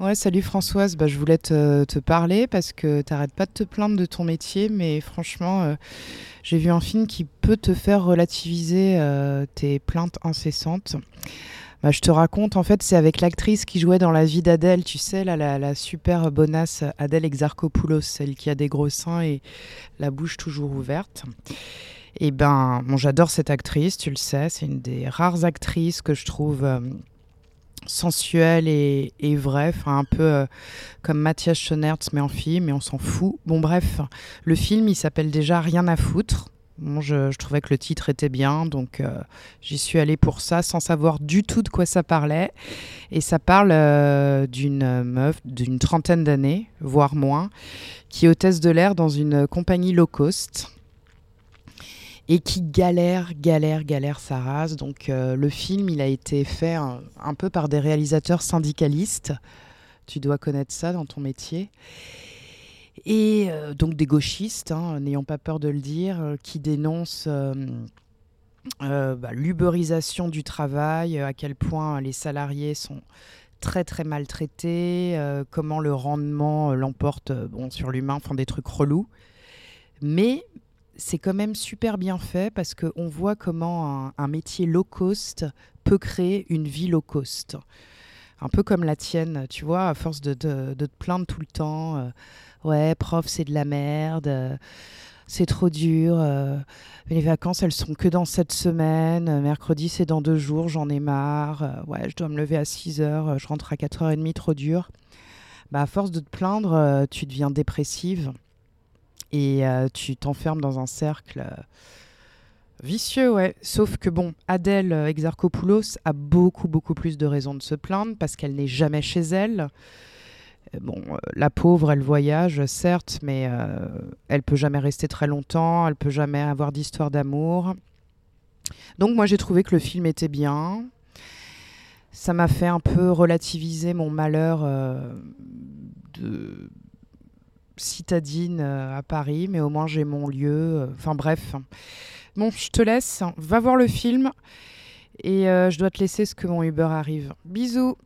Ouais, salut Françoise, bah, je voulais te, parler parce que t'arrêtes pas de te plaindre de ton métier, mais franchement, euh, j'ai vu un film qui peut te faire relativiser euh, tes plaintes incessantes. Bah, je te raconte, en fait, c'est avec l'actrice qui jouait dans La vie d'Adèle, tu sais, la, la super bonasse Adèle Exarchopoulos, celle qui a des gros seins et la bouche toujours ouverte. Et ben, bon, j'adore cette actrice, tu le sais, c'est une des rares actrices que je trouve euh, sensuelle et, vraie, enfin un peu euh, comme Mathias Schoenertz mais en fille, mais on s'en fout. Bon bref, le film il s'appelle déjà Rien à foutre. Je trouvais que le titre était bien, donc euh, j'y suis allée pour ça, sans savoir du tout de quoi ça parlait. Et ça parle euh, d'une meuf d'une trentaine d'années, voire moins, qui est hôtesse de l'air dans une compagnie low cost et qui galère, galère, galère sa race. Donc euh, le film, il a été fait un, peu par des réalisateurs syndicalistes. Tu dois connaître ça dans ton métier. Et euh, donc des gauchistes, hein, n'ayant pas peur de le dire, euh, qui dénoncent bah, l'uberisation du travail, à quel point les salariés sont très très maltraités, comment le rendement l'emporte bon, sur l'humain, enfin des trucs relous. Mais c'est quand même super bien fait parce qu'on voit comment un, métier low cost peut créer une vie low cost. Un peu comme la tienne, tu vois, à force de, te plaindre tout le temps. euh, ouais, prof, c'est de la merde. euh, c'est trop dur. euh, les vacances, elles sont que dans cette semaine. mercredi, c'est dans deux jours. J'en ai marre. ouais, je dois me lever à 6 heures. je rentre à 4h30, trop dur. Bah, à force de te plaindre, tu deviens dépressive et euh, tu t'enfermes dans un cercle euh, vicieux, ouais. Sauf que bon, Adèle euh, Exarchopoulos a beaucoup, beaucoup plus de raisons de se plaindre parce qu'elle n'est jamais chez elle. Bon, la pauvre, elle voyage, certes, mais euh, elle peut jamais rester très longtemps, elle peut jamais avoir d'histoire d'amour. Donc moi, j'ai trouvé que le film était bien. Ça m'a fait un peu relativiser mon malheur de euh, à Paris, mais au moins j'ai mon lieu. euh, Enfin bref. Bon, je te laisse. Va voir le film. Et euh, je dois te laisser ce que mon Uber arrive. Bisous